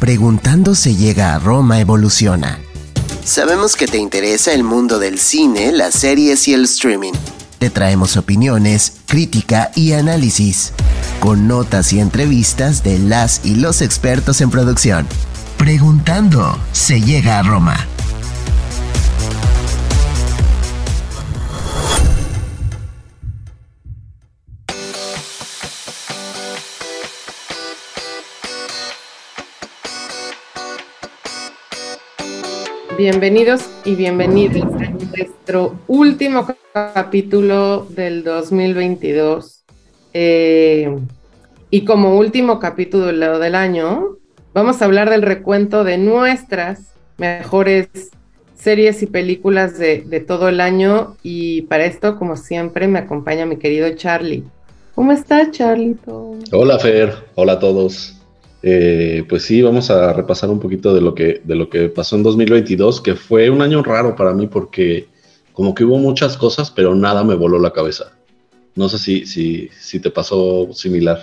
Preguntando se llega a Roma evoluciona. Sabemos que te interesa el mundo del cine, las series y el streaming. Te traemos opiniones, crítica y análisis, con notas y entrevistas de las y los expertos en producción. Preguntando se llega a Roma. Bienvenidos y bienvenidos a nuestro último capítulo del 2022. Eh, y como último capítulo del año, vamos a hablar del recuento de nuestras mejores series y películas de, todo el año. Y para esto, como siempre, me acompaña mi querido Charlie. ¿Cómo está, Charlito? Hola, Fer. Hola a todos. Eh, pues sí, vamos a repasar un poquito de lo, que, de lo que pasó en 2022, que fue un año raro para mí porque como que hubo muchas cosas, pero nada me voló la cabeza. No sé si, si, si te pasó similar.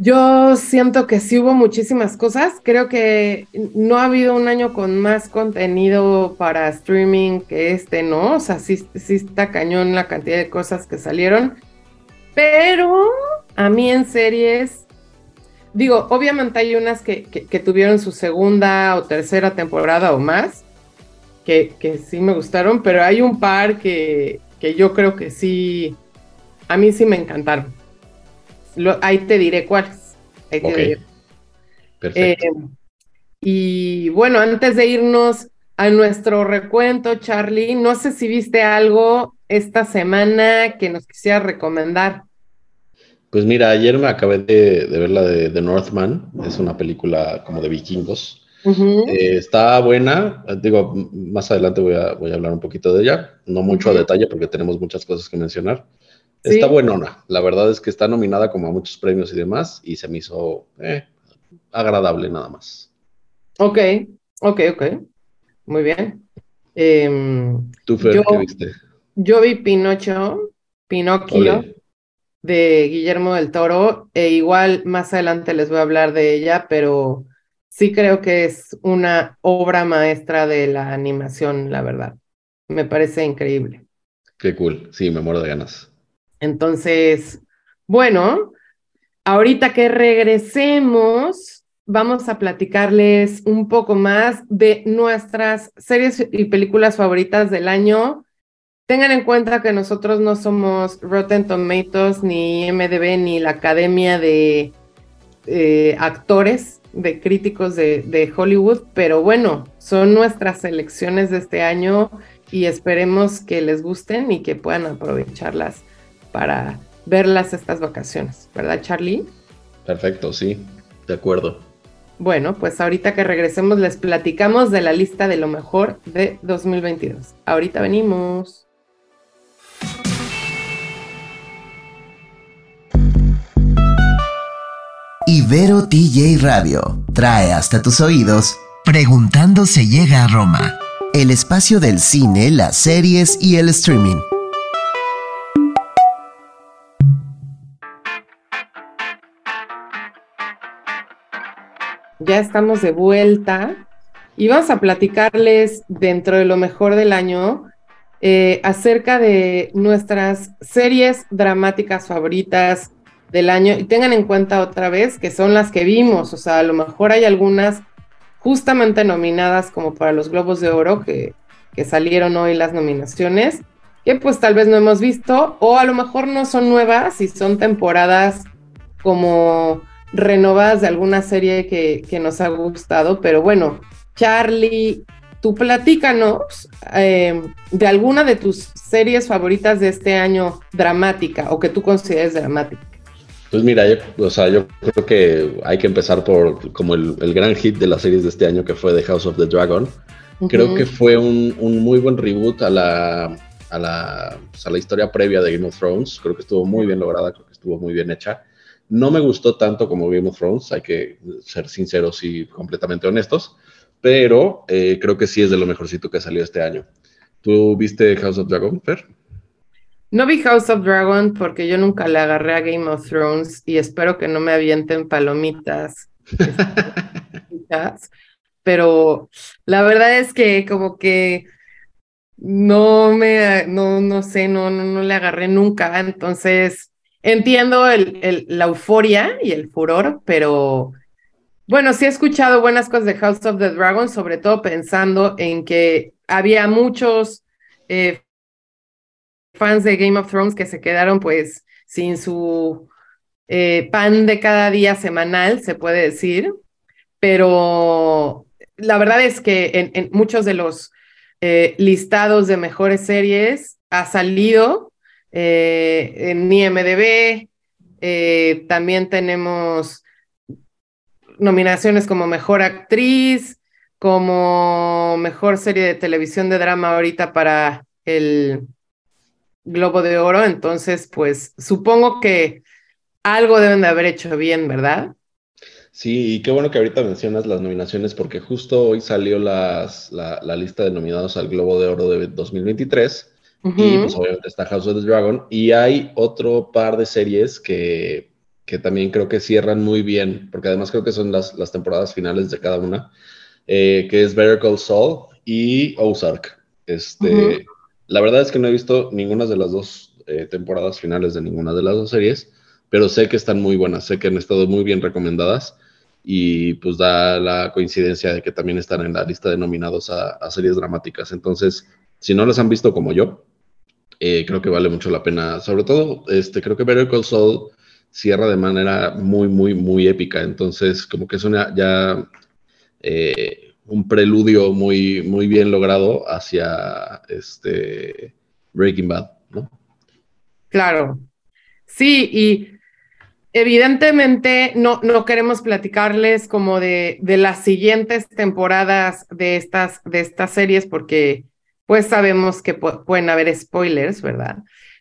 Yo siento que sí hubo muchísimas cosas. Creo que no ha habido un año con más contenido para streaming que este, ¿no? O sea, sí, sí está cañón la cantidad de cosas que salieron. Pero a mí en series digo, obviamente hay unas que, tuvieron su segunda o tercera temporada o más, que, sí me gustaron, pero hay un par que, yo creo que sí, a mí sí me encantaron. ahí te diré cuáles. Perfecto. Eh, y bueno, antes de irnos a nuestro recuento, Charlie, no sé si viste algo esta semana que nos quisiera recomendar. Pues mira, ayer me acabé de, ver la de The Northman, es una película como de vikingos. Eh, está buena, digo, más adelante voy a, voy a hablar un poquito de ella, no mucho a detalle porque tenemos muchas cosas que mencionar. Está buenona, la verdad es que está nominada como a muchos premios y demás y se me hizo eh, agradable nada más. Ok, ok, ok, muy bien. Em, ¿Tú, Fer, qué viste? Yo vi Pinocho, Pinocchio de Guillermo del Toro, e igual más adelante les voy a hablar de ella, pero sí creo que es una obra maestra de la animación, la verdad. Me parece increíble. Qué cool, sí, me muero de ganas. Entonces, bueno, ahorita que regresemos, vamos a platicarles un poco más de nuestras series y películas favoritas del año Tengan en cuenta que nosotros no somos Rotten Tomatoes, ni MDB, ni la Academia de eh, Actores, de críticos de, Hollywood, pero bueno, son nuestras selecciones de este año y esperemos que les gusten y que puedan aprovecharlas para verlas estas vacaciones, ¿verdad, Charlie? Perfecto, sí, de acuerdo. Bueno, pues ahorita que regresemos les platicamos de la lista de lo mejor de 2022. Ahorita venimos. Ibero TJ Radio trae hasta tus oídos Preguntando se llega a Roma, el espacio del cine, las series y el streaming. Ya estamos de vuelta y vamos a platicarles dentro de lo mejor del año eh, acerca de nuestras series dramáticas favoritas, del año y tengan en cuenta otra vez que son las que vimos, o sea, a lo mejor hay algunas justamente nominadas como para los Globos de Oro que, que salieron hoy las nominaciones, que pues tal vez no hemos visto o a lo mejor no son nuevas y son temporadas como renovadas de alguna serie que, que nos ha gustado, pero bueno, Charlie, tú platícanos eh, de alguna de tus series favoritas de este año dramática o que tú consideres dramática. Pues mira, yo, o sea, yo creo que hay que empezar por como el, gran hit de las series de este año que fue The House of the Dragon. Creo que fue un, muy buen reboot a la, a, la, pues, a la historia previa de Game of Thrones. Creo que estuvo muy bien lograda, creo que estuvo muy bien hecha. No me gustó tanto como Game of Thrones, hay que ser sinceros y completamente honestos, pero eh, creo que sí es de lo mejorcito que salió este año. ¿Tú viste House of Dragon, Fer? No vi House of Dragon porque yo nunca le agarré a Game of Thrones y espero que no me avienten palomitas. pero la verdad es que como que no me, no, no sé, no, no, no le agarré nunca, entonces entiendo el, la euforia y el furor, pero bueno, sí he escuchado buenas cosas de House of the Dragon, sobre todo pensando en que había muchos eh, fans de Game of Thrones que se quedaron pues sin su eh, pan de cada día semanal, se puede decir, pero la verdad es que en, muchos de los eh, listados de mejores series ha salido eh, en IMDB, eh, también tenemos nominaciones como Mejor Actriz, como Mejor Serie de Televisión de Drama ahorita para el Globo de Oro. Entonces, pues supongo que algo deben de haber hecho bien, ¿verdad? Sí, y qué bueno que ahorita mencionas las nominaciones porque justo hoy salió las, la, la, lista de nominados al Globo de Oro de 2023 uh -huh. y pues obviamente está House of the Dragon y hay otro par de series que, que también creo que cierran muy bien, porque además creo que son las, las temporadas finales de cada una, eh, que es Better Call Saul y Ozark. Este, uh -huh. La verdad es que no he visto ninguna de las dos eh, temporadas finales de ninguna de las dos series, pero sé que están muy buenas, sé que han estado muy bien recomendadas y pues da la coincidencia de que también están en la lista de nominados a, a series dramáticas. Entonces, si no las han visto como yo, eh, creo que vale mucho la pena. Sobre todo, este, creo que Better Call Saul cierra de manera muy, muy, muy épica. Entonces, como que es una ya eh, un preludio muy, muy bien logrado hacia este Breaking Bad, ¿no? Claro. Sí, y evidentemente no, no queremos platicarles como de, de las siguientes temporadas de estas, de estas series porque pues sabemos que pu pueden haber spoilers, ¿verdad?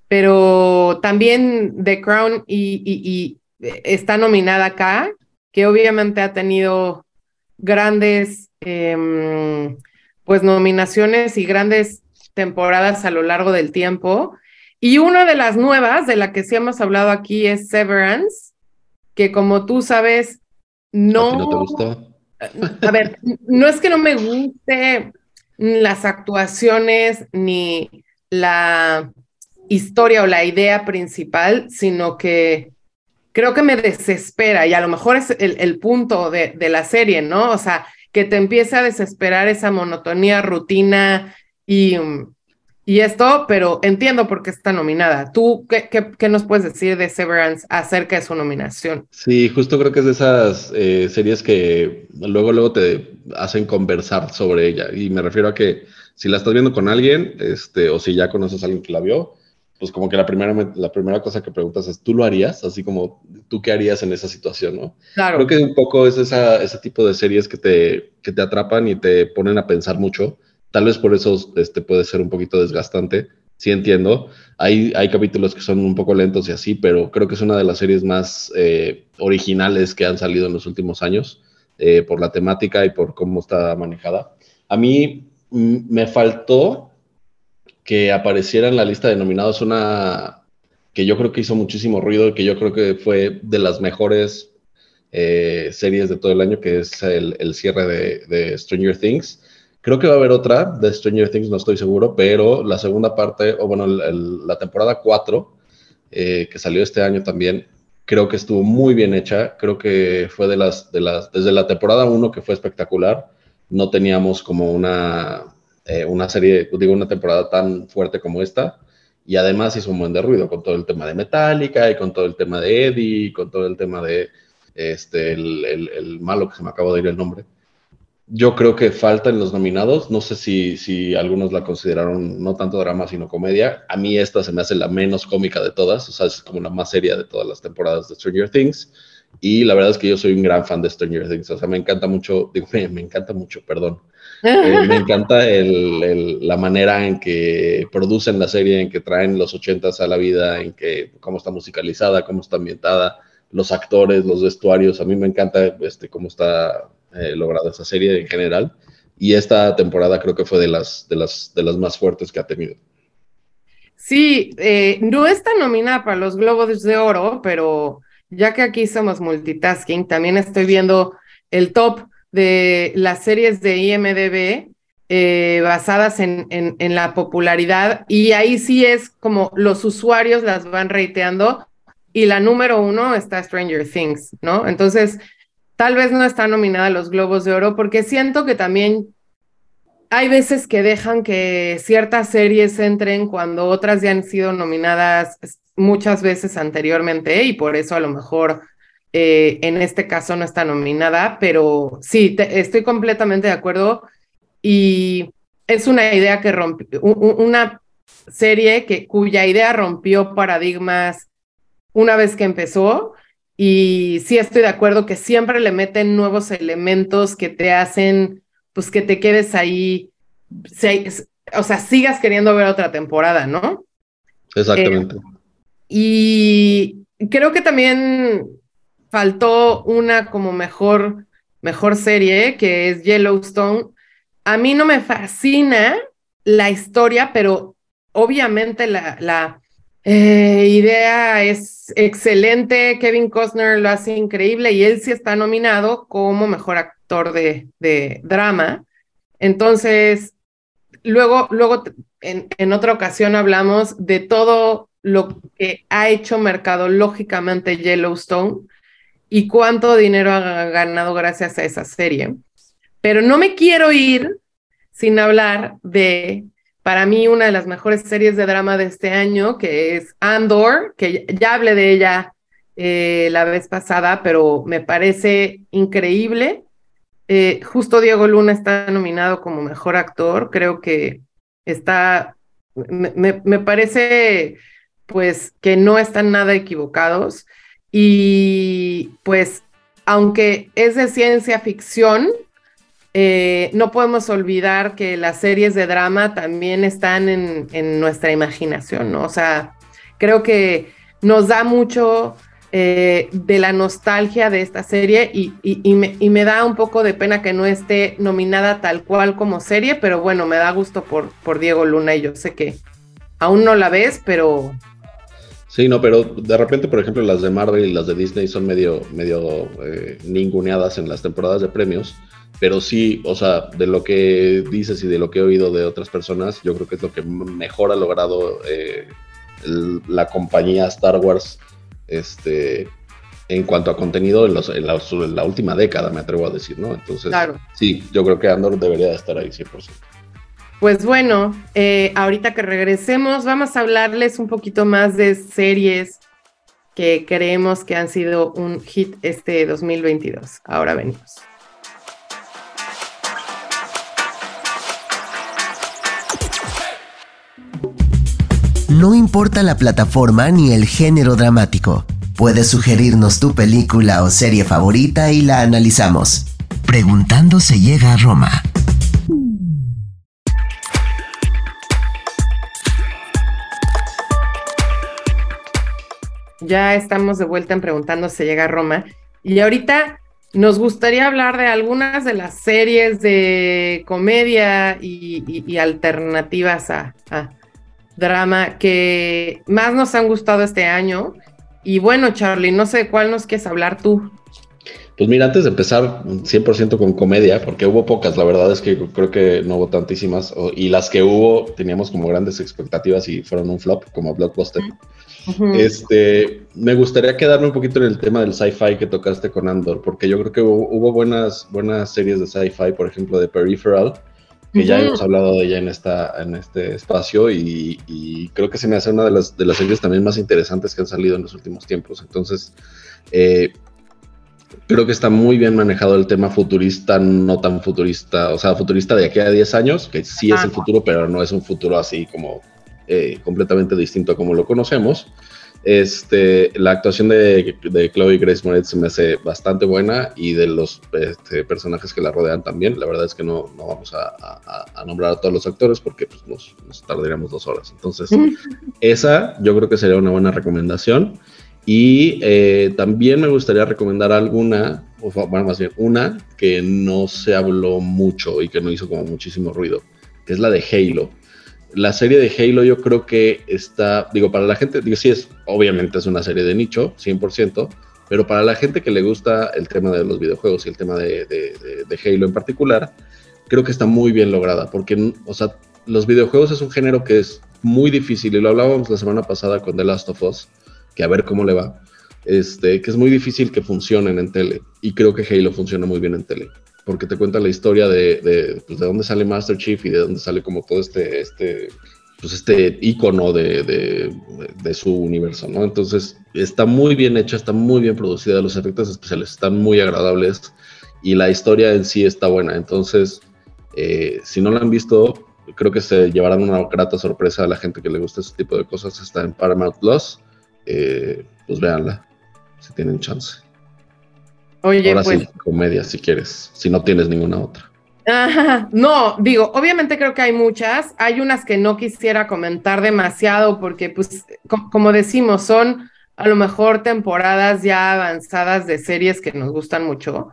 Pero también The Crown y, y, y está nominada acá, que obviamente ha tenido grandes eh, pues nominaciones y grandes temporadas a lo largo del tiempo. Y una de las nuevas, de la que sí hemos hablado aquí, es Severance, que como tú sabes, no... ¿A, no te gustó? A ver, no es que no me guste las actuaciones ni la historia o la idea principal, sino que creo que me desespera y a lo mejor es el, el punto de, de, la serie, ¿no? O sea, que te empiece a desesperar esa monotonía, rutina y, y esto, pero entiendo por qué está nominada. ¿Tú qué, qué, qué, nos puedes decir de Severance acerca de su nominación? Sí, justo creo que es de esas eh, series que luego, luego te hacen conversar sobre ella. Y me refiero a que si la estás viendo con alguien, este, o si ya conoces a alguien que la vio, pues como que la primera, la primera cosa que preguntas es, ¿tú lo harías? Así como, ¿tú qué harías en esa situación? ¿no? Claro. Creo que un poco es esa, ese tipo de series que te, que te atrapan y te ponen a pensar mucho Tal vez por eso este, puede ser un poquito desgastante, sí entiendo. Hay, hay capítulos que son un poco lentos y así, pero creo que es una de las series más eh, originales que han salido en los últimos años eh, por la temática y por cómo está manejada. A mí me faltó que apareciera en la lista de nominados una que yo creo que hizo muchísimo ruido que yo creo que fue de las mejores eh, series de todo el año, que es el, el cierre de, de Stranger Things Creo que va a haber otra de Stranger Things, no estoy seguro, pero la segunda parte, o bueno, el, el, la temporada 4, eh, que salió este año también, creo que estuvo muy bien hecha. Creo que fue de las, de las, desde la temporada 1 que fue espectacular, no teníamos como una, eh, una serie, digo, una temporada tan fuerte como esta. Y además hizo un buen de ruido con todo el tema de Metallica y con todo el tema de Eddie, con todo el tema de este, el, el, malo que se me acaba de ir el nombre. Yo creo que falta en los nominados. No sé si, si algunos la consideraron no tanto drama, sino comedia. A mí esta se me hace la menos cómica de todas. O sea, es como la más seria de todas las temporadas de Stranger Things. Y la verdad es que yo soy un gran fan de Stranger Things. O sea, me encanta mucho, digo, me, me encanta mucho, perdón. Eh, me encanta el, el, la manera en que producen la serie, en que traen los ochentas a la vida, en que cómo está musicalizada, cómo está ambientada, los actores, los vestuarios. A mí me encanta este, cómo está eh, logrado esa serie en general. Y esta temporada creo que fue de las, de las, de las más fuertes que ha tenido. Sí, eh, no está nominada para los Globos de Oro, pero ya que aquí somos multitasking, también estoy viendo el top de las series de IMDB eh, basadas en, en, la popularidad y ahí sí es como los usuarios las van reiteando y la número uno está Stranger Things, ¿no? Entonces, tal vez no está nominada a los Globos de Oro porque siento que también hay veces que dejan que ciertas series entren cuando otras ya han sido nominadas muchas veces anteriormente y por eso a lo mejor eh, en este caso no está nominada, pero sí, estoy completamente de acuerdo y es una idea que rompió, una serie que, cuya idea rompió paradigmas una vez que empezó y sí estoy de acuerdo que siempre le meten nuevos elementos que te hacen, pues que te quedes ahí, o sea, sigas queriendo ver otra temporada, ¿no? Exactamente. Eh, y creo que también faltó una como mejor, mejor serie, que es Yellowstone, a mí no me fascina la historia, pero obviamente la, la eh, idea es excelente. Kevin Costner lo hace increíble y él sí está nominado como mejor actor de, de drama. Entonces, luego, luego en, en otra ocasión hablamos de todo lo que ha hecho mercadológicamente Yellowstone y cuánto dinero ha ganado gracias a esa serie. Pero no me quiero ir sin hablar de, para mí, una de las mejores series de drama de este año, que es Andor, que ya hablé de ella eh, la vez pasada, pero me parece increíble. Eh, justo Diego Luna está nominado como mejor actor, creo que está, me, me parece pues que no están nada equivocados y pues aunque es de ciencia ficción, eh, no podemos olvidar que las series de drama también están en, nuestra imaginación, ¿no? O sea, creo que nos da mucho eh, de la nostalgia de esta serie y, me, da un poco de pena que no esté nominada tal cual como serie, pero bueno, me da gusto por, por Diego Luna y yo sé que aún no la ves, pero... Sí, no, pero de repente, por ejemplo, las de Marvel y las de Disney son medio, medio eh, ninguneadas en las temporadas de premios pero sí, o sea, de lo que dices y de lo que he oído de otras personas, yo creo que es lo que mejor ha logrado eh, la compañía Star Wars este, en cuanto a contenido en, los, en, la, última década, me atrevo a decir, ¿no? Entonces, sí, yo creo que Andor debería estar ahí 100%. Pues bueno, eh, ahorita que regresemos, vamos a hablarles un poquito más de series que creemos que han sido un hit este 2022. Ahora venimos. No importa la plataforma ni el género dramático. Puedes sugerirnos tu película o serie favorita y la analizamos. Preguntando se llega a Roma. Ya estamos de vuelta en Preguntando se llega a Roma. Y ahorita nos gustaría hablar de algunas de las series de comedia y, alternativas a, drama que más nos han gustado este año. Y bueno, Charlie, no sé cuál nos quieres hablar tú. Pues mira, antes de empezar 100% con comedia, porque hubo pocas, la verdad es que creo que no hubo tantísimas, y las que hubo teníamos como grandes expectativas y fueron un flop, como Blockbuster. Este, me gustaría quedarme un poquito en el tema del sci-fi que tocaste con Andor, porque yo creo que hubo, hubo buenas, buenas series de sci-fi, por ejemplo, de Peripheral, que ya hemos hablado de ella en, esta, en este espacio y, creo que se me hace una de las, de las series también más interesantes que han salido en los últimos tiempos. Entonces, eh, creo que está muy bien manejado el tema futurista, no tan futurista, o sea, futurista de aquí a 10 años, que sí es el futuro, pero no es un futuro así como eh, completamente distinto a como lo conocemos. Este, la actuación de, de Chloe Grace Moretz se me hace bastante buena y de los este, personajes que la rodean también. La verdad es que no, no vamos a, nombrar a todos los actores porque pues, nos, tardaríamos dos horas. Entonces, esa yo creo que sería una buena recomendación. Y eh, también me gustaría recomendar alguna, o bueno, más bien una que no se habló mucho y que no hizo como muchísimo ruido, que es la de Halo la serie de Halo yo creo que está, digo, para la gente, digo, sí es, obviamente es una serie de nicho, 100%, Pero para la gente que le gusta el tema de los videojuegos y el tema de, Halo en particular, creo que está muy bien lograda, porque, o sea, los videojuegos es un género que es muy difícil, y lo hablábamos la semana pasada con The Last of Us, que a ver cómo le va, este, que es muy difícil que funcionen en tele, y creo que Halo funciona muy bien en tele, porque te cuenta la historia de, de, pues, de dónde sale Master Chief y de dónde sale como todo este, este pues este icono de, de, su universo, ¿no? Entonces está muy bien hecha, está muy bien producida, los efectos especiales están muy agradables y la historia en sí está buena. Entonces, eh, si no la han visto, creo que se llevarán una grata sorpresa a la gente que le gusta ese tipo de cosas. Está en Paramount Plus, eh, pues véanla, si tienen chance. Oye, Ahora pues... sí, comedia si quieres, si no tienes ninguna otra. no, digo, obviamente creo que hay muchas, hay unas que no quisiera comentar demasiado porque, pues, como decimos, son a lo mejor temporadas ya avanzadas de series que nos gustan mucho.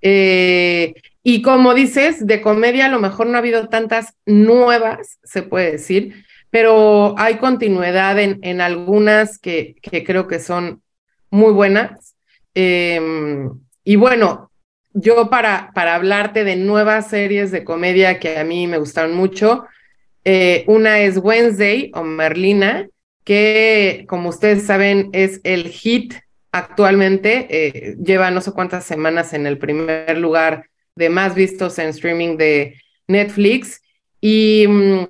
Eh, y como dices, de comedia a lo mejor no ha habido tantas nuevas, se puede decir, pero hay continuidad en, en algunas que, que, creo que son muy buenas. Em, y bueno, yo para, para hablarte de nuevas series de comedia que a mí me gustaron mucho, eh, una es Wednesday o Merlina, que como ustedes saben es el hit actualmente, eh, lleva no sé cuántas semanas en el primer lugar de más vistos en streaming de Netflix. Y mm,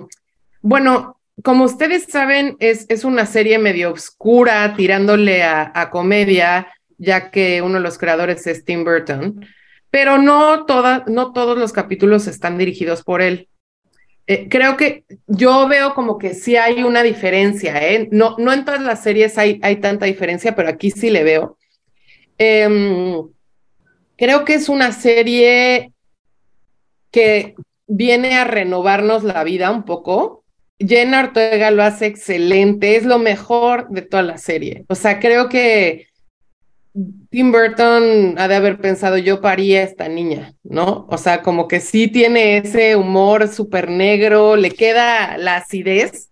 bueno, como ustedes saben, es, es una serie medio oscura, tirándole a, a comedia, ya que uno de los creadores es Tim Burton pero no, no todos los capítulos están dirigidos por él. Eh, creo que yo veo como que sí hay una diferencia, ¿eh? No, no en todas las series hay, hay tanta diferencia, pero aquí sí le veo. Em, creo que es una serie que viene a renovarnos la vida un poco. Jenna Ortega lo hace excelente, es lo mejor de toda la serie. O sea, creo que Tim Burton ha de haber pensado, yo paría a esta niña, ¿no? O sea, como que sí tiene ese humor súper negro, le queda la acidez.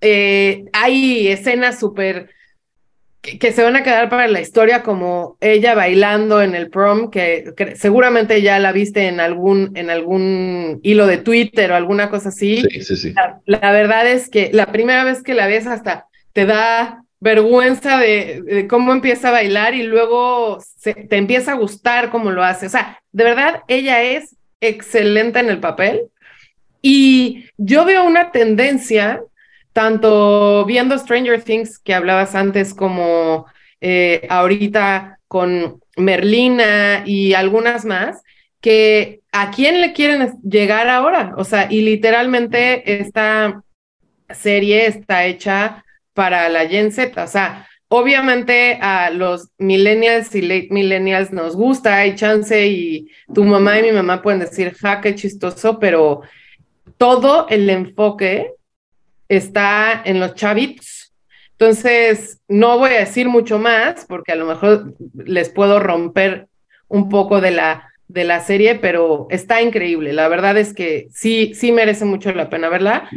Eh, hay escenas súper que, se van a quedar para la historia, como ella bailando en el prom, que, seguramente ya la viste en algún, en algún hilo de Twitter o alguna cosa así. Sí, sí, sí. la verdad es que la primera vez que la ves hasta te da vergüenza de, cómo empieza a bailar y luego te empieza a gustar cómo lo hace. O sea, de verdad, ella es excelente en el papel. Y yo veo una tendencia, tanto viendo Stranger Things que hablabas antes, como eh, ahorita con Merlina y algunas más, que a quién le quieren llegar ahora. O sea, y literalmente esta serie está hecha para la Gen Z. O sea, obviamente a los millennials y late millennials nos gusta, hay chance y tu mamá y mi mamá pueden decir, ja, qué chistoso, pero todo el enfoque está en los chavitos. Entonces, no voy a decir mucho más porque a lo mejor les puedo romper un poco de la, de la serie, pero está increíble. La verdad es que sí, sí merece mucho la pena verla.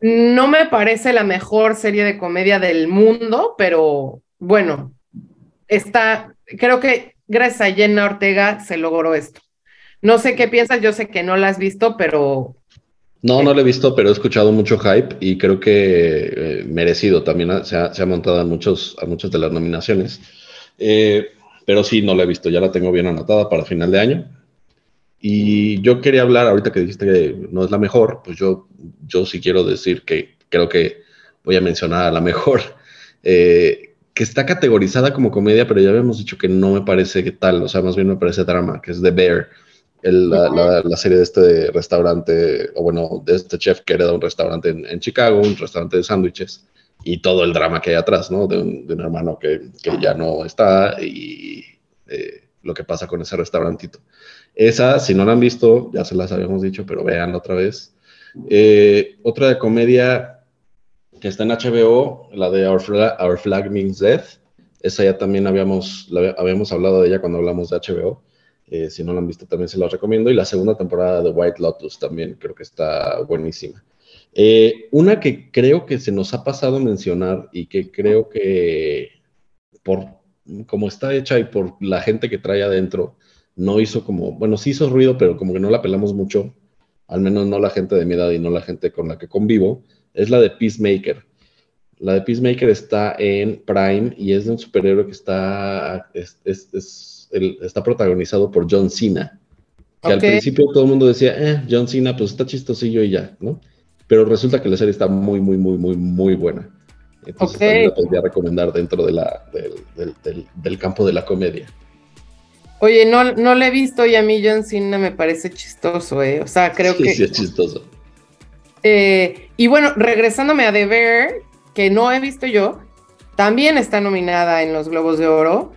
No me parece la mejor serie de comedia del mundo, pero bueno, está, creo que gracias a Jenna Ortega se logró esto. No sé qué piensas, yo sé que no la has visto, pero... No, no la he visto, pero he escuchado mucho hype y creo que eh, merecido también se ha, montado a, muchos, a muchas de las nominaciones. Eh, pero sí, no la he visto, ya la tengo bien anotada para final de año. Y yo quería hablar, ahorita que dijiste que no es la mejor, pues yo, yo sí quiero decir que creo que voy a mencionar a la mejor, eh, que está categorizada como comedia, pero ya habíamos dicho que no me parece que tal, o sea, más bien me parece drama, que es The Bear, la, la, serie de este restaurante, o bueno, de este chef que era un restaurante en, Chicago, un restaurante de sándwiches, y todo el drama que hay atrás, ¿no? De un, de un hermano que, que, ya no está y eh, lo que pasa con ese restaurantito. Esa, si no la han visto, ya se las habíamos dicho, pero véanla otra vez. Eh, otra de comedia que está en HBO, la de Our Flag, Means Death. Esa ya también habíamos, habíamos hablado de ella cuando hablamos de HBO. Eh, si no la han visto, también se la recomiendo. Y la segunda temporada de White Lotus también creo que está buenísima. Eh, una que creo que se nos ha pasado mencionar y que creo que por como está hecha y por la gente que trae adentro, no hizo como, bueno, sí hizo ruido, pero como que no la pelamos mucho, al menos no la gente de mi edad y no la gente con la que convivo, es la de Peacemaker. La de Peacemaker está en Prime y es de un superhéroe que está, está protagonizado por John Cena. Que al principio todo el mundo decía, eh, John Cena, pues está chistosillo y ya, ¿no? Pero resulta que la serie está muy, muy, muy, muy, muy buena. Entonces también la podría recomendar dentro de la, del, campo de la comedia. Oye, no, no le he visto y a mí John Cena me parece chistoso, ¿eh? O sea, creo que... Sí, es chistoso. Eh, y bueno, regresándome a The Bear, que no he visto yo, también está nominada en los Globos de Oro.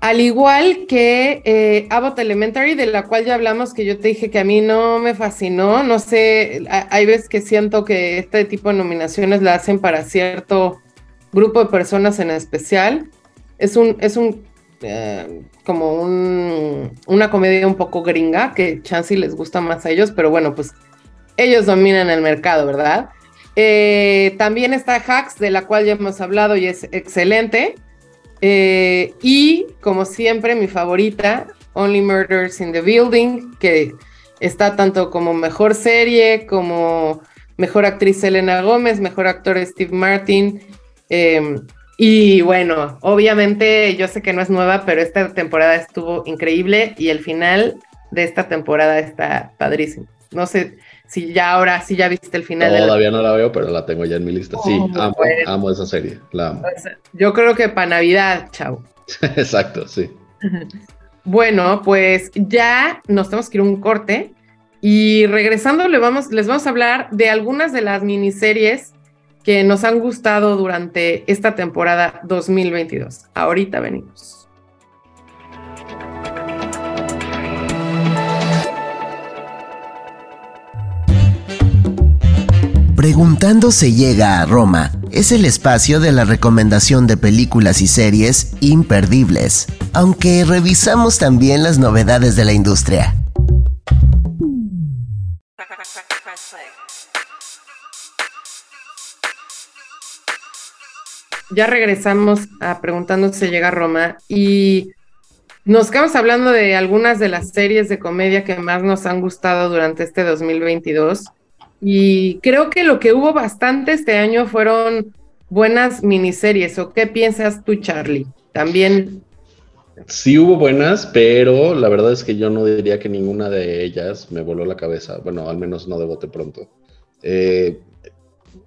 Al igual que eh, Abbott Elementary, de la cual ya hablamos, que yo te dije que a mí no me fascinó. No sé, hay veces que siento que este tipo de nominaciones la hacen para cierto grupo de personas en especial. Es un, es un eh, como un, una comedia un poco gringa, que chance les gusta más a ellos, pero bueno, pues ellos dominan el mercado, ¿verdad? Eh, también está Hacks, de la cual ya hemos hablado y es excelente. Eh, y como siempre, mi favorita, Only Murders in the Building, que está tanto como mejor serie, como mejor actriz Elena Gómez, mejor actor Steve Martin. Em, y bueno, obviamente yo sé que no es nueva, pero esta temporada estuvo increíble y el final de esta temporada está padrísimo. No sé, si ya ahora sí ya viste el final. Todavía no la veo, pero la tengo ya en mi lista. Sí, oh, amo, amo esa serie, la amo. Pues, yo creo que para Navidad, chao. Exacto, sí. bueno, pues ya nos tenemos que ir a un corte y regresando le vamos, les vamos a hablar de algunas de las miniseries que nos han gustado durante esta temporada 2022. Ahorita venimos. Preguntando se llega a Roma es el espacio de la recomendación de películas y series imperdibles, aunque revisamos también las novedades de la industria. Ya regresamos a Preguntando se llega a Roma y nos quedamos hablando de algunas de las series de comedia que más nos han gustado durante este 2022. Y creo que lo que hubo bastante este año fueron buenas miniseries. ¿O qué piensas tú, Charlie? También. Sí hubo buenas, pero la verdad es que yo no diría que ninguna de ellas me voló la cabeza. Bueno, al menos no de bote pronto. Eh,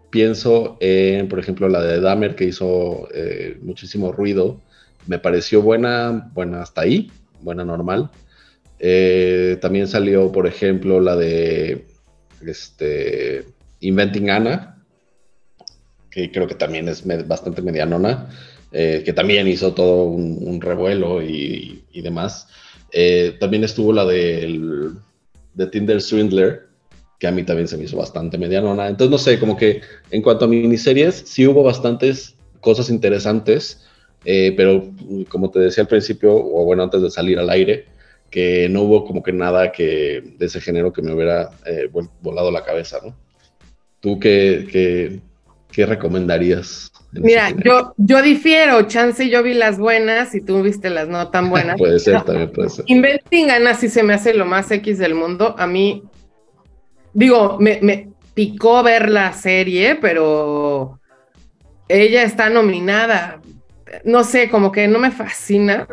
pienso en, por ejemplo, la de Dahmer que hizo eh, muchísimo ruido. Me pareció buena, buena hasta ahí, buena normal. Eh, también salió, por ejemplo, la de este, Inventing Anna, que creo que también es bastante medianona, eh, que también hizo todo un, revuelo y, demás. Eh, también estuvo la del, de Tinder Swindler, que a mí también se me hizo bastante medianona. Entonces, no sé, como que en cuanto a miniseries, sí hubo bastantes cosas interesantes, eh, pero como te decía al principio, o bueno, antes de salir al aire, que no hubo como que nada que de ese género que me hubiera eh, volado la cabeza, ¿no? ¿Tú qué, qué, recomendarías? Mira, yo, yo difiero, chance yo vi las buenas y tú viste las no tan buenas. puede ser, también puede ser. Inventing Anna sí se me hace lo más X del mundo. A mí, digo, me, me picó ver la serie, pero ella está nominada. No sé, como que no me fascina.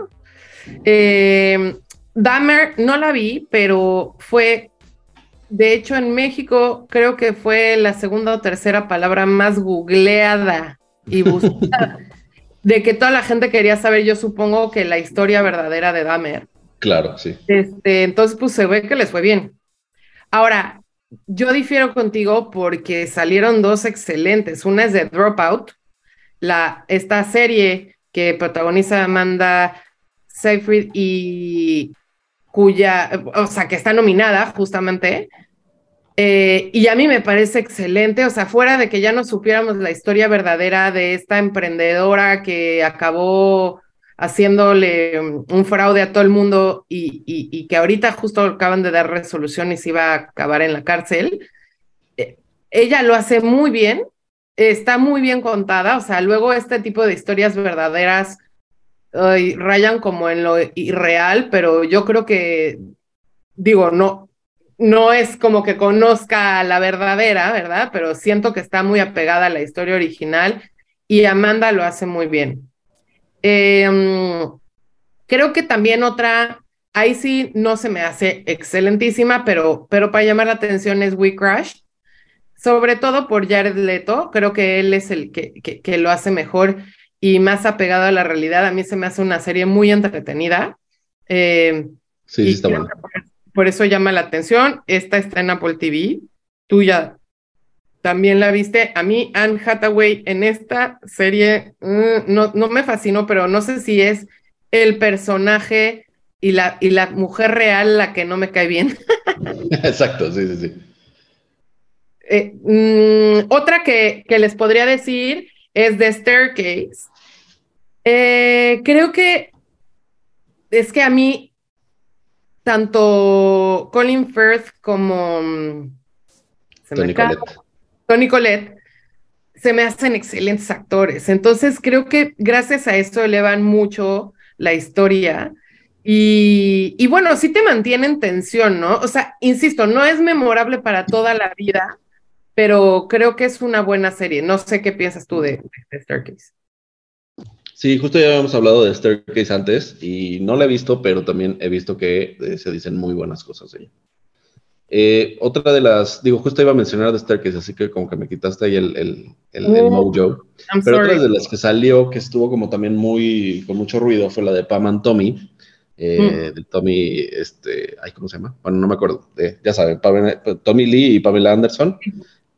Eh, Dahmer no la vi, pero fue, de hecho en México creo que fue la segunda o tercera palabra más googleada y buscada. de que toda la gente quería saber, yo supongo que la historia verdadera de Dahmer. Claro, sí. Este, entonces, pues se ve que les fue bien. Ahora, yo difiero contigo porque salieron dos excelentes. Una es de Dropout, la, esta serie que protagoniza Amanda Seyfried y cuya, o sea, que está nominada justamente. Eh, y a mí me parece excelente, o sea, fuera de que ya no supiéramos la historia verdadera de esta emprendedora que acabó haciéndole un fraude a todo el mundo y, que ahorita justo acaban de dar resolución y se iba a acabar en la cárcel, eh, ella lo hace muy bien, está muy bien contada, o sea, luego este tipo de historias verdaderas rayan como en lo irreal, pero yo creo que, digo, no, no es como que conozca la verdadera, ¿verdad? Pero siento que está muy apegada a la historia original y Amanda lo hace muy bien. Em, creo que también otra, ahí sí no se me hace excelentísima, pero, pero para llamar la atención es We Crash, sobre todo por Jared Leto, creo que él es el que, que, lo hace mejor y más apegado a la realidad. A mí se me hace una serie muy entretenida. Eh, sí, sí, está bueno. Por, eso llama la atención. Esta está en Apple TV. Tú ya también la viste. A mí, Anne Hathaway en esta serie mm, no, no me fascinó, pero no sé si es el personaje y la, y la mujer real la que no me cae bien. Exacto, sí, sí, sí. Eh, mm, otra que, que, les podría decir es The Staircase. Eh, creo que es que a mí, tanto Colin Firth como mm, Tony, Collette. Tony Collette se me hacen excelentes actores. Entonces creo que gracias a esto elevan mucho la historia. Y, y, bueno, sí te mantiene en tensión, ¿no? O sea, insisto, no es memorable para toda la vida, pero creo que es una buena serie. No sé qué piensas tú de, de Staircase. Sí, justo ya habíamos hablado de Staircase antes y no la he visto, pero también he visto que eh, se dicen muy buenas cosas de ella. Eh, otra de las, digo, justo iba a mencionar de Staircase, así que como que me quitaste ahí el, el, el, oh, mojo. Pero otra de las que salió, que estuvo como también muy, con mucho ruido, fue la de Pam and Tommy. Eh, mm. de Tommy, este, ay, ¿cómo se llama? Bueno, no me acuerdo. ya saben, Tommy Lee y Pamela Anderson.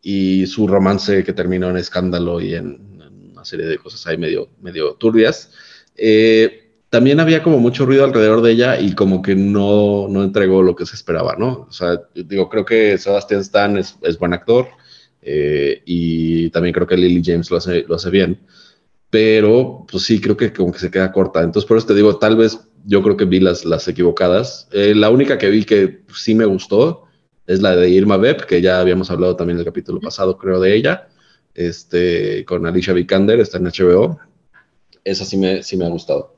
Y su romance que terminó en escándalo y en, una serie de cosas ahí medio, medio turbias. Eh, también había como mucho ruido alrededor de ella y como que no, no entregó lo que se esperaba, ¿no? O sea, digo, creo que Sebastian Stan es, es buen actor eh, y también creo que Lily James lo hace, lo hace bien, pero pues sí, creo que como que se queda corta. Entonces, por eso te digo, tal vez yo creo que vi las, las equivocadas. Eh, la única que vi que sí me gustó es la de Irma Beb, que ya habíamos hablado también en el capítulo pasado, creo, de ella, este, con Alicia Vikander, está en HBO. Esa sí me, sí me ha gustado.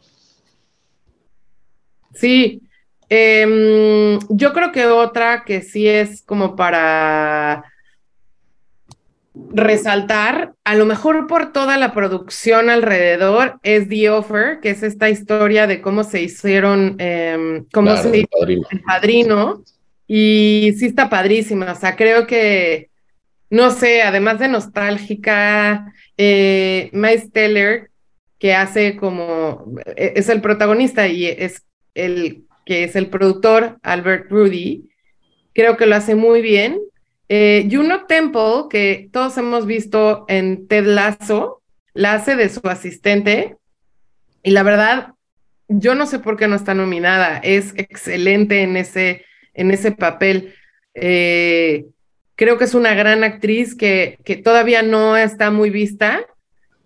Sí, em, yo creo que otra que sí es como para resaltar, a lo mejor por toda la producción alrededor, es The Offer, que es esta historia de cómo se hicieron, eh, cómo se hizo el padrino. Y sí está padrísima, o sea, creo que, no sé, además de nostálgica, eh, Miles Teller, que hace como, e, es el protagonista y es el que es el productor, Albert Rudy, creo que lo hace muy bien. Eh, Juno Temple, que todos hemos visto en Ted Lasso, la hace de su asistente y la verdad, yo no sé por qué no está nominada, es excelente en ese, en ese papel. Eh, creo que es una gran actriz que, que todavía no está muy vista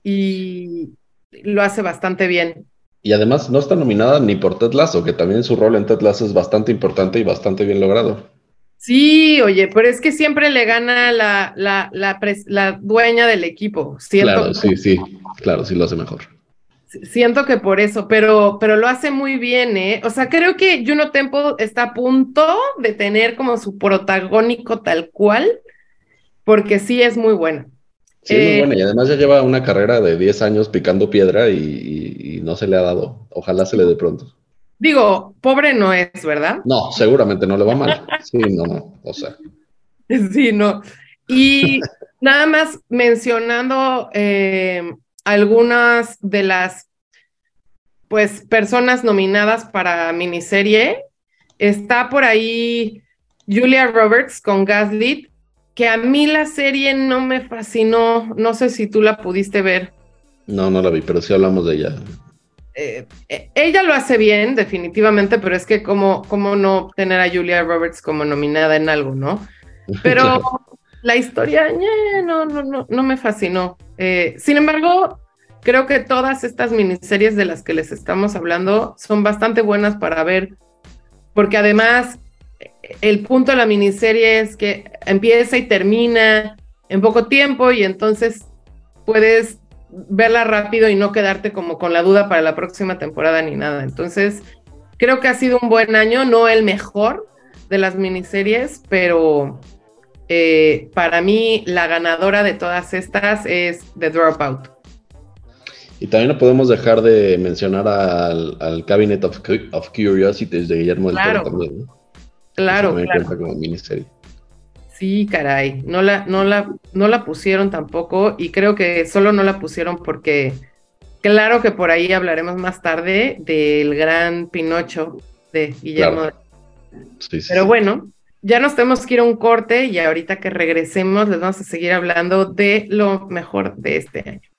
y lo hace bastante bien. Y además no está nominada ni por Ted Lasso, que también su rol en Ted Lasso es bastante importante y bastante bien logrado. Sí, oye, pero es que siempre le gana la, la, la, dueña del equipo. claro, sí, sí, claro, sí lo hace mejor. Siento que por eso, pero, pero lo hace muy bien, ¿eh? O sea, creo que Juno Temple está a punto de tener como su protagónico tal cual, porque sí es muy buena. Sí, muy buena. Y además ya lleva una carrera de 10 años picando piedra y, no se le ha dado. Ojalá se le dé pronto. Digo, pobre no es, ¿verdad? No, seguramente no le va mal. Sí, no, no. O sea. Sí, no. Y nada más mencionando eh, algunas de las pues personas nominadas para miniserie. Está por ahí Julia Roberts con Gaslit, que a mí la serie no me fascinó, no sé si tú la pudiste ver. No, no la vi, pero sí hablamos de ella. Eh, eh, ella lo hace bien, definitivamente, pero es que cómo, cómo no tener a Julia Roberts como nominada en algo, ¿no? Pero la historia, no, no, no, no me fascinó. Eh, sin embargo, creo que todas estas miniseries de las que les estamos hablando son bastante buenas para ver, porque además el punto de la miniserie es que empieza y termina en poco tiempo y entonces puedes verla rápido y no quedarte como con la duda para la próxima temporada ni nada. Entonces, creo que ha sido un buen año, no el mejor de las miniseries, pero eh, para mí la ganadora de todas estas es The Dropout. Y también no podemos dejar de mencionar al, Cabinet of, Curiosities de Guillermo del Toro también. Claro, claro. como miniserie. Sí, caray, no la, no, la, no la pusieron tampoco y creo que solo no la pusieron porque claro que por ahí hablaremos más tarde del gran Pinocho de Guillermo. Pero bueno, ya nos tenemos que ir a un corte y ahorita que regresemos les vamos a seguir hablando de lo mejor de este año.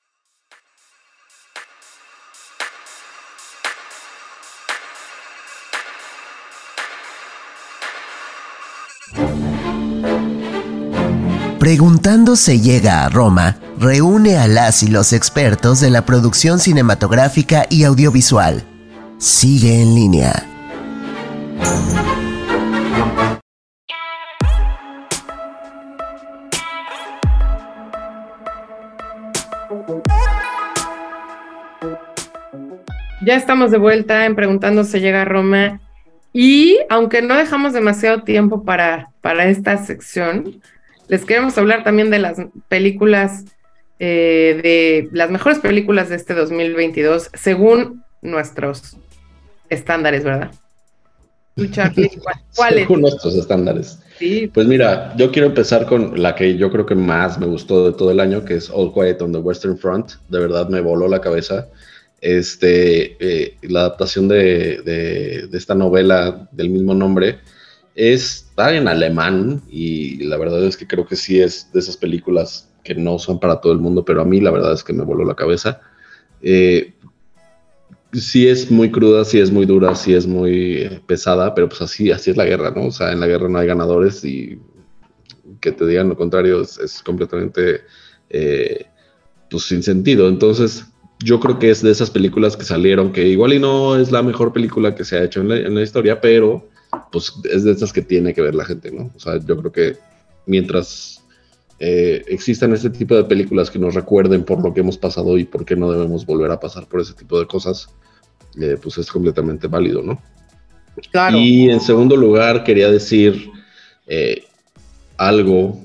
Preguntando se llega a Roma, reúne a las y los expertos de la producción cinematográfica y audiovisual. Sigue en línea. Ya estamos de vuelta en Preguntando se llega a Roma y aunque no dejamos demasiado tiempo para, para esta sección, les queremos hablar también de las películas, eh, de las mejores películas de este 2022, según nuestros estándares, ¿verdad? ¿cuáles? Según nuestros estándares. Sí. Pues mira, yo quiero empezar con la que yo creo que más me gustó de todo el año, que es All Quiet on the Western Front. De verdad me voló la cabeza. Este, eh, la adaptación de, de, esta novela del mismo nombre Está en alemán y la verdad es que creo que sí es de esas películas que no son para todo el mundo, pero a mí la verdad es que me voló la cabeza. Eh, sí es muy cruda, sí es muy dura, sí es muy eh, pesada, pero pues así, así es la guerra, ¿no? O sea, en la guerra no hay ganadores y que te digan lo contrario es, completamente eh, pues sin sentido. Entonces, yo creo que es de esas películas que salieron, que igual y no es la mejor película que se ha hecho en la, en la historia, pero pues es de esas que tiene que ver la gente, ¿no? O sea, yo creo que mientras eh, existan este tipo de películas que nos recuerden por lo que hemos pasado y por qué no debemos volver a pasar por ese tipo de cosas, eh, pues es completamente válido, ¿no? Claro. Y en segundo lugar, quería decir eh, algo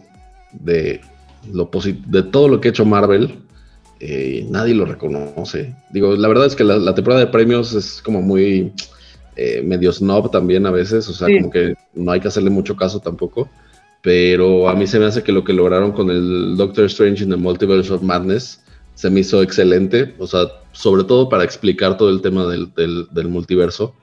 de, lo de todo lo que ha hecho Marvel. Nadie lo reconoce. Digo, la verdad es que la temporada de premios es como muy eh, medio snob también a veces, o sea, como que no hay que hacerle mucho caso tampoco, pero a mí se me hace que lo que lograron con el Doctor Strange in the Multiverse of Madness se me hizo excelente, o sea, sobre todo para explicar todo el tema del, del, multiverso,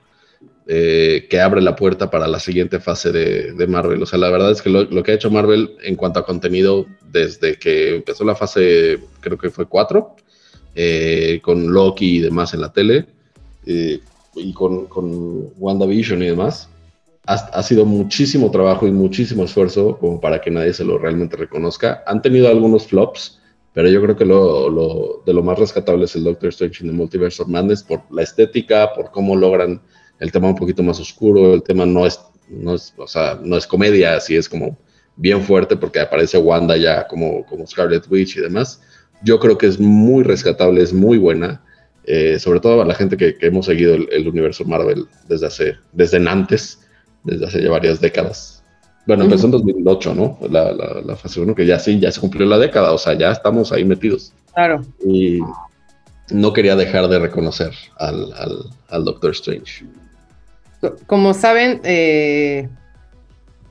eh, que abre la puerta para la siguiente fase de, Marvel. O sea, la verdad es que lo, que ha hecho Marvel en cuanto a contenido desde que empezó la fase, creo que fue 4, eh, con Loki y demás en la tele, y con, con WandaVision y demás, ha, sido muchísimo trabajo y muchísimo esfuerzo como para que nadie se lo realmente reconozca. Han tenido algunos flops, pero yo creo que lo, lo, de lo más rescatable es el Doctor Strange in the Multiverse of Madness por la estética, por cómo logran el tema un poquito más oscuro, el tema no es, no es, o sea, no es comedia, así es como bien fuerte porque aparece Wanda ya como, como Scarlet Witch y demás. Yo creo que es muy rescatable, es muy buena. Eh, sobre todo a la gente que, hemos seguido el, universo Marvel desde hace, desde antes, desde hace ya varias décadas. Bueno, empezó en 2008, ¿no? La, la, fase 1, que ya sí, ya se cumplió la década, o sea, ya estamos ahí metidos. Claro. Y no quería dejar de reconocer al, al, Doctor Strange. Como saben, eh,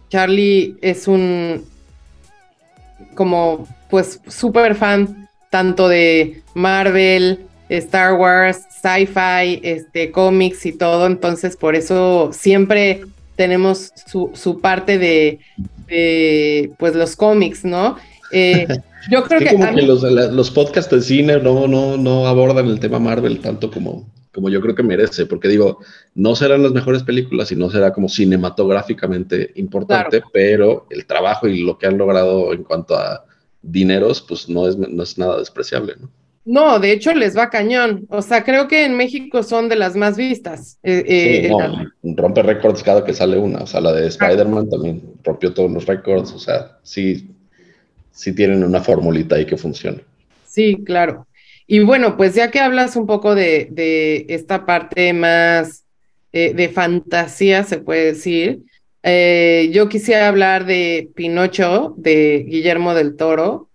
Charlie es un como pues súper fan tanto de Marvel, Star Wars, sci-fi, este, cómics y todo, entonces por eso siempre tenemos su, parte de, pues los cómics, ¿no? Eh, yo creo que, como que los, podcasts de cine no, no, no abordan el tema Marvel tanto como, como yo creo que merece, porque digo, no serán las mejores películas y no será como cinematográficamente importante, pero el trabajo y lo que han logrado en cuanto a dineros, pues no es, no es nada despreciable, ¿no? No, de hecho les va cañón. O sea, creo que en México son de las más vistas. Eh, eh, rompe récords cada que sale una. O sea, la de Spider-Man también rompió todos los récords. O sea, sí, sí tienen una formulita ahí que funciona. Sí, claro. Y bueno, pues ya que hablas un poco de, de esta parte más eh, de fantasía, se puede decir, eh, yo quisiera hablar de Pinocho, de Guillermo del Toro,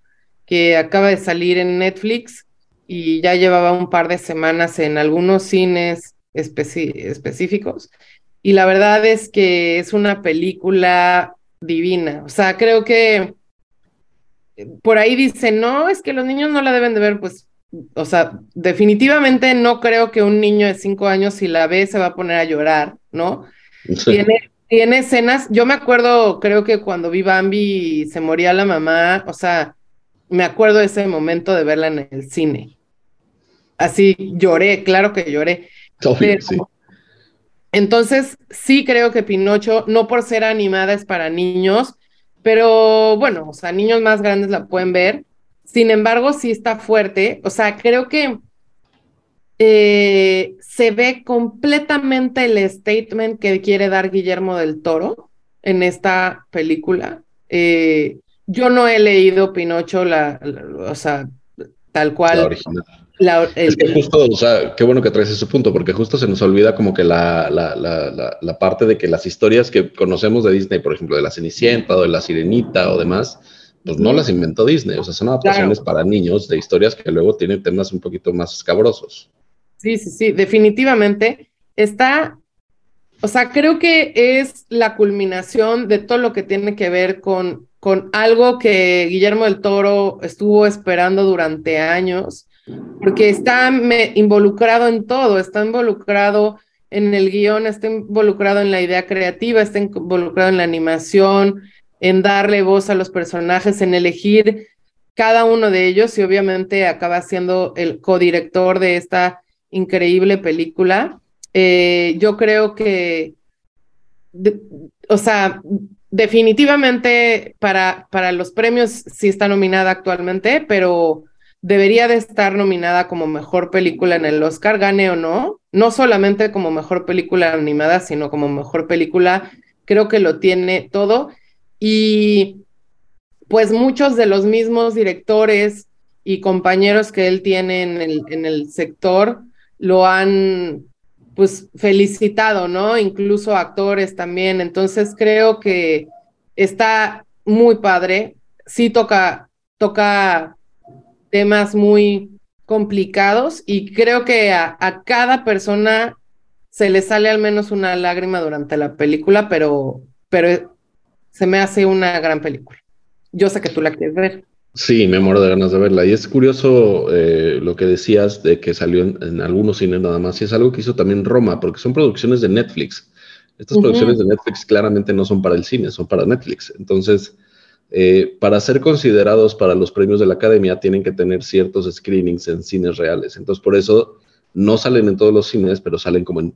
que acaba de salir en Netflix y ya llevaba un par de semanas en algunos cines específicos. Y la verdad es que es una película divina. O sea, creo que por ahí dice, no, es que los niños no la deben de ver, pues, o sea, definitivamente no creo que un niño de cinco años si la ve se va a poner a llorar, ¿no? Tiene, tiene escenas, yo me acuerdo, creo que cuando vi Bambi y se moría la mamá, o sea, me acuerdo de ese momento de verla en el cine. Así lloré, claro que lloré. Entonces, sí creo que Pinocho, no por ser animada es para niños, pero bueno, o sea, niños más grandes la pueden ver. Sin embargo, sí está fuerte. O sea, creo que eh, se ve completamente el statement que quiere dar Guillermo del Toro en esta película. Eh, yo no he leído Pinocho, la, o sea, tal cual. La original. es que justo, o sea, qué bueno que traes ese punto, porque justo se nos olvida como que la, la, la, la, parte de que las historias que conocemos de Disney, por ejemplo, de la Cenicienta o de la Sirenita o demás, pues no las inventó Disney, o sea, son adaptaciones para niños de historias que luego tienen temas un poquito más escabrosos. Sí, sí, sí, definitivamente. Está, o sea, creo que es la culminación de todo lo que tiene que ver con, con algo que Guillermo del Toro estuvo esperando durante años, porque está involucrado en todo, está involucrado en el guion, está involucrado en la idea creativa, está involucrado en la animación, en darle voz a los personajes, en elegir cada uno de ellos y obviamente acaba siendo el codirector de esta increíble película. Eh, yo creo que, o sea, definitivamente para, para los premios sí está nominada actualmente, pero debería de estar nominada como mejor película en el Oscar, gane o no, no solamente como mejor película animada, sino como mejor película, creo que lo tiene todo. Y pues muchos de los mismos directores y compañeros que él tiene en el, en el sector, lo han pues felicitado, ¿no? Incluso actores también. Entonces creo que está muy padre. Sí toca, toca temas muy complicados y creo que a, cada persona se le sale al menos una lágrima durante la película, pero, pero se me hace una gran película. Yo sé que tú la quieres ver. Sí, me muero de ganas de verla. Y es curioso eh, lo que decías de que salió en, algunos cines nada más. Y es algo que hizo también Roma, porque son producciones de Netflix. Estas producciones de Netflix claramente no son para el cine, son para Netflix. Entonces, eh, para ser considerados para los premios de la academia, tienen que tener ciertos screenings en cines reales. Entonces, por eso no salen en todos los cines, pero salen como en,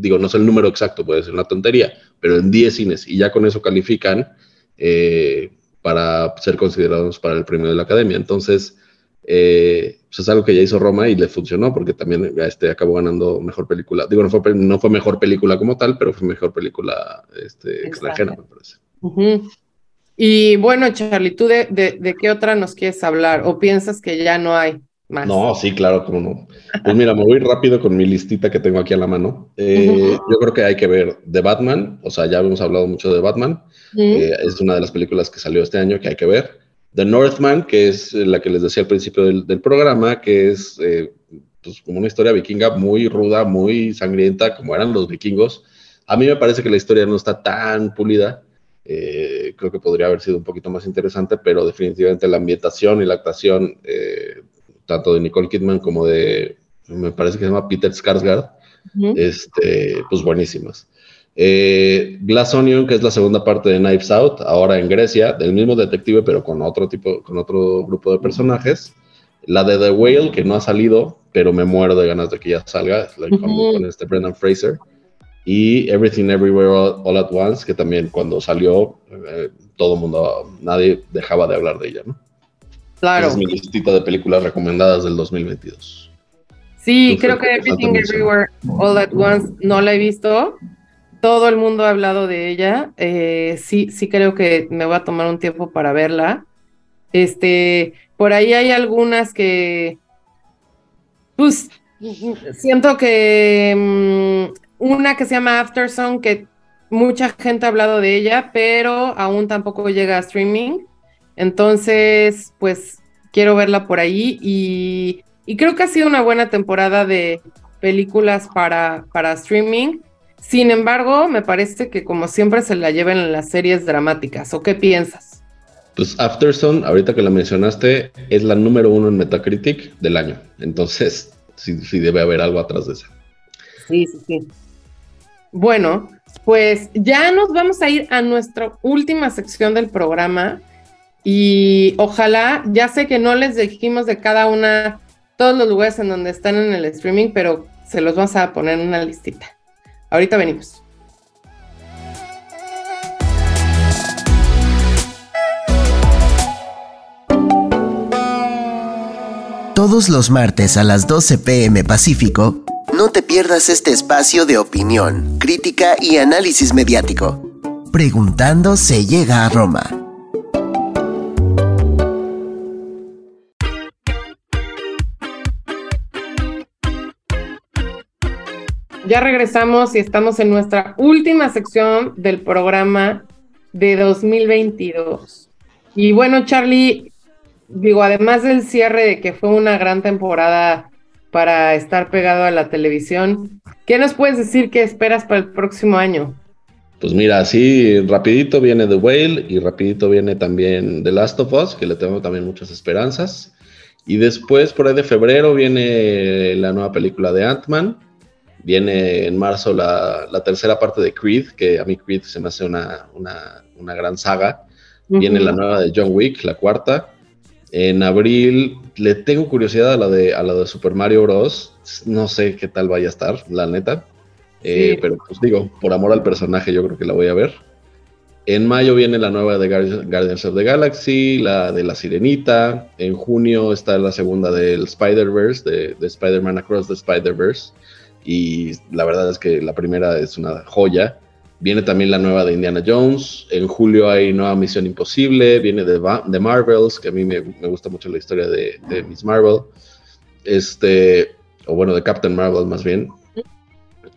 digo, no sé el número exacto, puede ser una tontería, pero en 10 cines. Y ya con eso califican. Eh, para ser considerados para el premio de la academia. Entonces, eh, pues es algo que ya hizo Roma y le funcionó porque también este, acabó ganando mejor película. Digo, no fue, no fue mejor película como tal, pero fue mejor película este, extranjera, me parece. Y bueno, Charlie, ¿tú de, de, qué otra nos quieres hablar? ¿O piensas que ya no hay? Más. No, sí, claro, cómo no. Pues mira, me voy rápido con mi listita que tengo aquí a la mano. Eh, yo creo que hay que ver The Batman, o sea, ya habíamos hablado mucho de Batman. Eh, es una de las películas que salió este año que hay que ver. The Northman, que es la que les decía al principio del, programa, que es eh, pues, como una historia vikinga muy ruda, muy sangrienta, como eran los vikingos. A mí me parece que la historia no está tan pulida. creo que podría haber sido un poquito más interesante, pero definitivamente la ambientación y la actuación tanto de Nicole Kidman como de, me parece que se llama Peter Skarsgård, este, pues buenísimas. Eh, Glass Onion, que es la segunda parte de Knives Out, ahora en Grecia, del mismo detective, pero con otro tipo, con otro grupo de personajes. La de The Whale, que no ha salido, pero me muero de ganas de que ya salga, con, este Brendan Fraser. Y Everything Everywhere All, at Once, que también cuando salió, eh, todo el mundo, nadie dejaba de hablar de ella, ¿no? Claro. Es mi listita de películas recomendadas del 2022. Sí, creo que Everything Everywhere All at Once no la he visto. Todo el mundo ha hablado de ella. Eh, sí, sí creo que me voy a tomar un tiempo para verla. Este, por ahí hay algunas que, Pues siento que mm, una que se llama Afterson, que mucha gente ha hablado de ella, pero aún tampoco llega a streaming. Entonces, pues quiero verla por ahí y, creo que ha sido una buena temporada de películas para, para streaming. Sin embargo, me parece que como siempre se la llevan en las series dramáticas. ¿O qué piensas? Pues Afterson, ahorita que la mencionaste, es la número uno en Metacritic del año. Entonces, sí, sí debe haber algo atrás de esa. Sí, sí, sí. Bueno, pues ya nos vamos a ir a nuestra última sección del programa y ojalá, ya sé que no les dijimos de cada una todos los lugares en donde están en el streaming, pero se los vamos a poner en una listita. Ahorita venimos. Todos los martes a las 12 pm Pacífico, no te pierdas este espacio de opinión, crítica y análisis mediático. Preguntando se llega a Roma. Ya regresamos y estamos en nuestra última sección del programa de 2022. Y bueno, Charlie, digo, además del cierre de que fue una gran temporada para estar pegado a la televisión. ¿Qué nos puedes decir que esperas para el próximo año? Pues mira, así rapidito viene The Whale y rapidito viene también The Last of Us, que le tengo también muchas esperanzas. Y después, por ahí de febrero, viene la nueva película de Ant-Man. Viene en marzo la, tercera parte de Creed, que a mí Creed se me hace una, una, gran saga. Viene la nueva de John Wick, la cuarta. En abril le tengo curiosidad a la de, a la de Super Mario Bros. No sé qué tal vaya a estar, la neta. Eh, pero pues digo, por amor al personaje, yo creo que la voy a ver. En mayo viene la nueva de Guardians of the Galaxy, la de La Sirenita. En junio está la segunda del Spider-Verse, de, de Spider-Man Across the Spider-Verse. Y la verdad es que la primera es una joya. Viene también la nueva de Indiana Jones. En julio hay nueva Misión Imposible. Viene de, de Marvels, que a mí me, gusta mucho la historia de, Miss Marvel. Este, o bueno, de Captain Marvel más bien.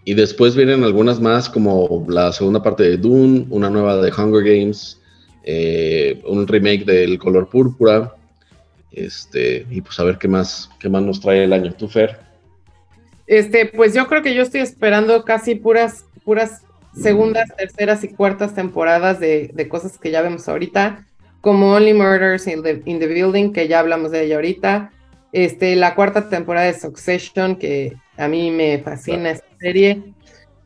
Y después vienen algunas más, como la segunda parte de Dune, una nueva de Hunger Games, eh, un remake del Color Púrpura. Este, y pues a ver qué más, qué más nos trae el año. ¿Tú, Fer? Este, pues yo creo que yo estoy esperando casi puras, puras segundas, terceras y cuartas temporadas de, cosas que ya vemos ahorita, como Only Murders in the, Building, que ya hablamos de ella ahorita, este, la cuarta temporada de Succession, que a mí me fascina esta serie.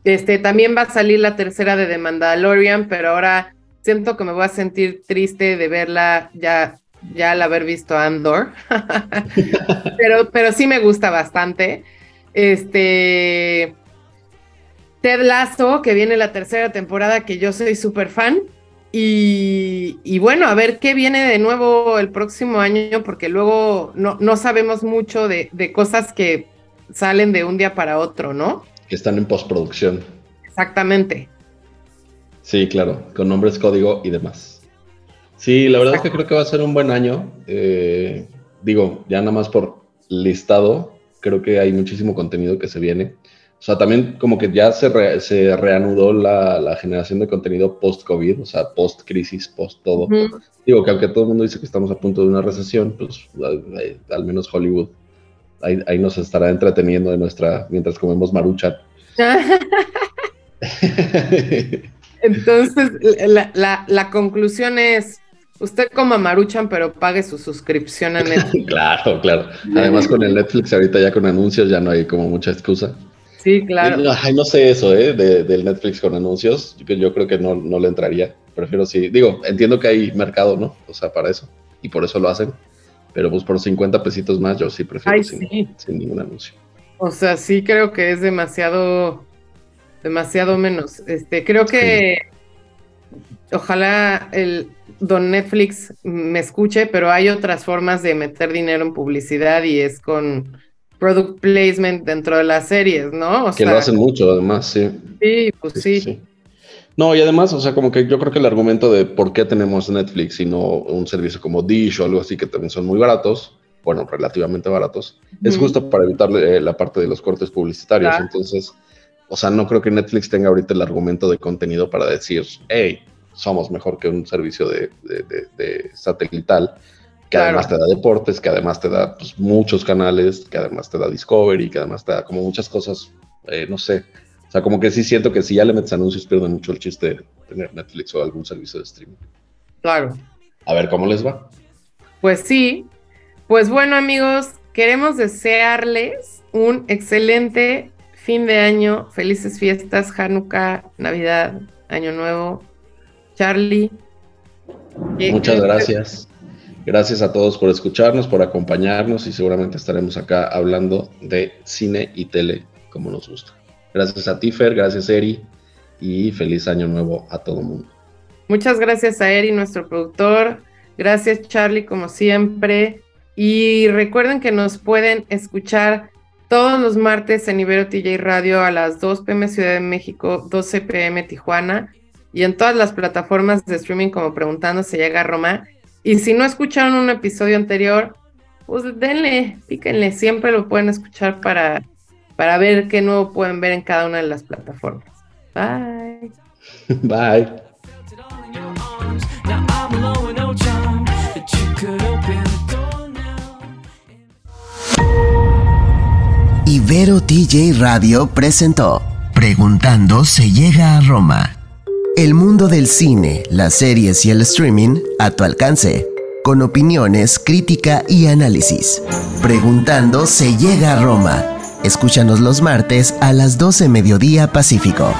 Este, también va a salir la tercera de The Mandalorian, pero ahora siento que me voy a sentir triste de verla ya, ya al haber visto Andor. pero, pero sí me gusta bastante. Este, Ted Lasso, que viene la tercera temporada, que yo soy súper fan. Y, bueno, a ver qué viene de nuevo el próximo año, porque luego no, no sabemos mucho de, cosas que salen de un día para otro, ¿no? Que están en postproducción. Exactamente. Sí, claro, con nombres, código y demás. Sí, la verdad es que creo que va a ser un buen año. Eh, digo, ya nada más por listado, creo que hay muchísimo contenido que se viene. O sea, también como que ya se, se reanudó la, generación de contenido post-COVID, o sea, post-crisis, post-todo. Digo que aunque todo el mundo dice que estamos a punto de una recesión, pues al, menos Hollywood ahí, nos estará entreteniendo de nuestra, mientras comemos maruchan. Entonces, la, la, conclusión es, usted coma maruchan, pero pague su suscripción a Netflix. claro, claro. Además con el Netflix ahorita ya con anuncios ya no hay como mucha excusa. Sí, claro. Ay, no sé eso, ¿eh? del Netflix con anuncios. Yo, yo creo que no, no, le entraría. Prefiero sí. Digo, entiendo que hay mercado, ¿no? O sea, para eso. Y por eso lo hacen. Pero pues por 50 pesitos más, yo sí prefiero sin, ningún anuncio. O sea, sí creo que es demasiado, demasiado menos. Este, creo que ojalá el don Netflix me escuche, pero hay otras formas de meter dinero en publicidad y es con product placement dentro de las series, ¿no? que lo hacen mucho, además, sí. Sí, pues sí. No, y además, o sea, como que yo creo que el argumento de por qué tenemos Netflix y no un servicio como Dish o algo así que también son muy baratos, bueno, relativamente baratos, es justo para evitar eh, la parte de los cortes publicitarios. Entonces, o sea, no creo que Netflix tenga ahorita el argumento de contenido para decir, hey, somos mejor que un servicio de, satelital, que además te da deportes, que además te da pues, muchos canales, que además te da Discovery, que además te da como muchas cosas, eh, no sé. O sea, como que sí siento que si ya le metes anuncios pierden mucho el chiste de tener Netflix o algún servicio de streaming. Claro. A ver cómo les va. Pues sí. Pues bueno, amigos, queremos desearles un excelente fin de año, felices fiestas, Hanukkah, Navidad, Año Nuevo. Charlie. Muchas gracias. Gracias a todos por escucharnos, por acompañarnos y seguramente estaremos acá hablando de cine y tele como nos gusta. Gracias a Tifer, gracias Eri y feliz año nuevo a todo mundo. Muchas gracias a Eri, nuestro productor. Gracias Charlie, como siempre. Y recuerden que nos pueden escuchar todos los martes en Ibero TJ Radio a las 2 pm Ciudad de México, 12 pm Tijuana y en todas las plataformas de streaming como Preguntando se llega a Roma. Y si no escucharon un episodio anterior, pues denle, píquenle, siempre lo pueden escuchar para, para ver qué nuevo pueden ver en cada una de las plataformas. Bye. Bye. Ibero TJ Radio presentó Preguntando se llega a Roma. El mundo del cine, las series y el streaming a tu alcance, con opiniones, crítica y análisis. Preguntando se llega a Roma. Escúchanos los martes a las 12 mediodía Pacífico.